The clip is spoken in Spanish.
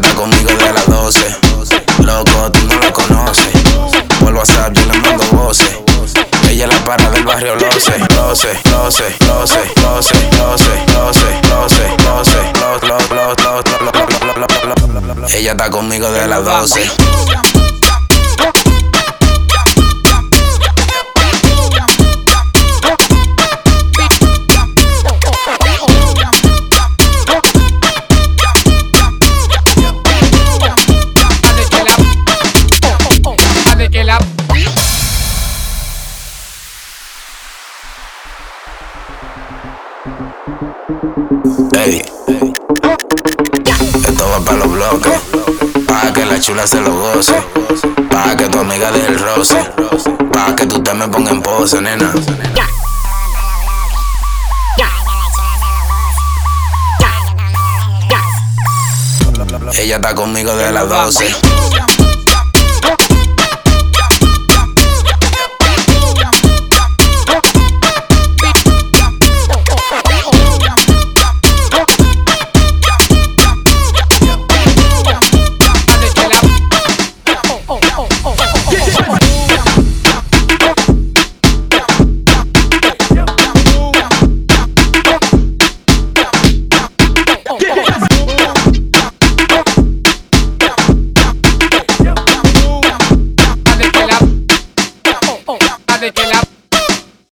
está conmigo de las 12. Loco, tú no la conoces. Por WhatsApp yo le mando voces. Ella es la para del barrio 12, 12, 12, 12, 12, 12, 12, 12, 12, Ella está conmigo de las 12. Ey, esto va para los bloques, para que la chula se lo goce, para que tu amiga deje el roce, para que tú te me pongas en pose, nena. Ella está conmigo de las 12.